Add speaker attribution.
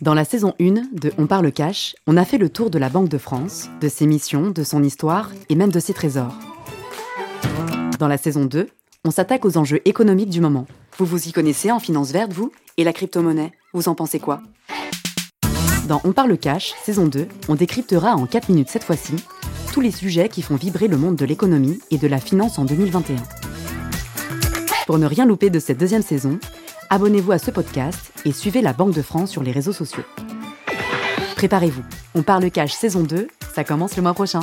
Speaker 1: Dans la saison 1 de On parle cash, on a fait le tour de la Banque de France, de ses missions, de son histoire et même de ses trésors. Dans la saison 2, on s'attaque aux enjeux économiques du moment. Vous vous y connaissez en finance verte, vous? Et la crypto-monnaie Vous en pensez quoi? Dans On parle cash, saison 2, on décryptera en 4 minutes cette fois-ci tous les sujets qui font vibrer le monde de l'économie et de la finance en 2021. Pour ne rien louper de cette deuxième saison, abonnez-vous à ce podcast et suivez la Banque de France sur les réseaux sociaux. Préparez-vous, on parle cash saison 2, ça commence le mois prochain.